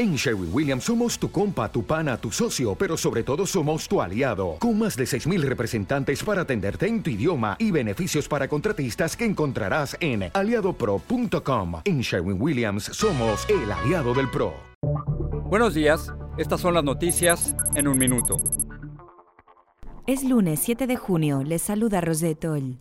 En Sherwin Williams somos tu compa, tu pana, tu socio, pero sobre todo somos tu aliado, con más de 6.000 representantes para atenderte en tu idioma y beneficios para contratistas que encontrarás en aliadopro.com. En Sherwin Williams somos el aliado del PRO. Buenos días, estas son las noticias en un minuto. Es lunes 7 de junio, les saluda Rosetol.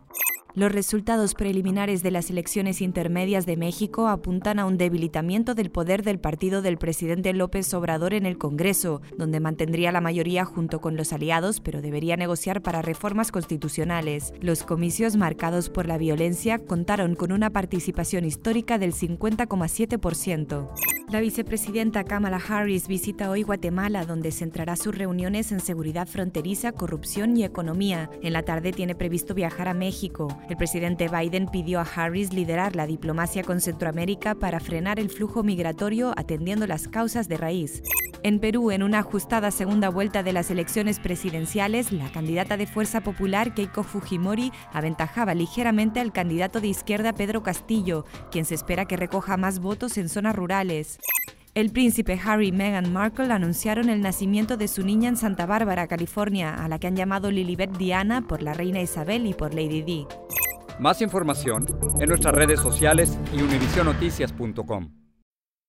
Los resultados preliminares de las elecciones intermedias de México apuntan a un debilitamiento del poder del partido del presidente López Obrador en el Congreso, donde mantendría la mayoría junto con los aliados, pero debería negociar para reformas constitucionales. Los comicios marcados por la violencia contaron con una participación histórica del 50,7%. La vicepresidenta Kamala Harris visita hoy Guatemala, donde centrará sus reuniones en seguridad fronteriza, corrupción y economía. En la tarde tiene previsto viajar a México. El presidente Biden pidió a Harris liderar la diplomacia con Centroamérica para frenar el flujo migratorio atendiendo las causas de raíz. En Perú, en una ajustada segunda vuelta de las elecciones presidenciales, la candidata de Fuerza Popular, Keiko Fujimori, aventajaba ligeramente al candidato de izquierda Pedro Castillo, quien se espera que recoja más votos en zonas rurales. El príncipe Harry y Meghan Markle anunciaron el nacimiento de su niña en Santa Bárbara, California, a la que han llamado Lilibet Diana por la reina Isabel y por Lady Di. Más información en nuestras redes sociales y univisionoticias.com.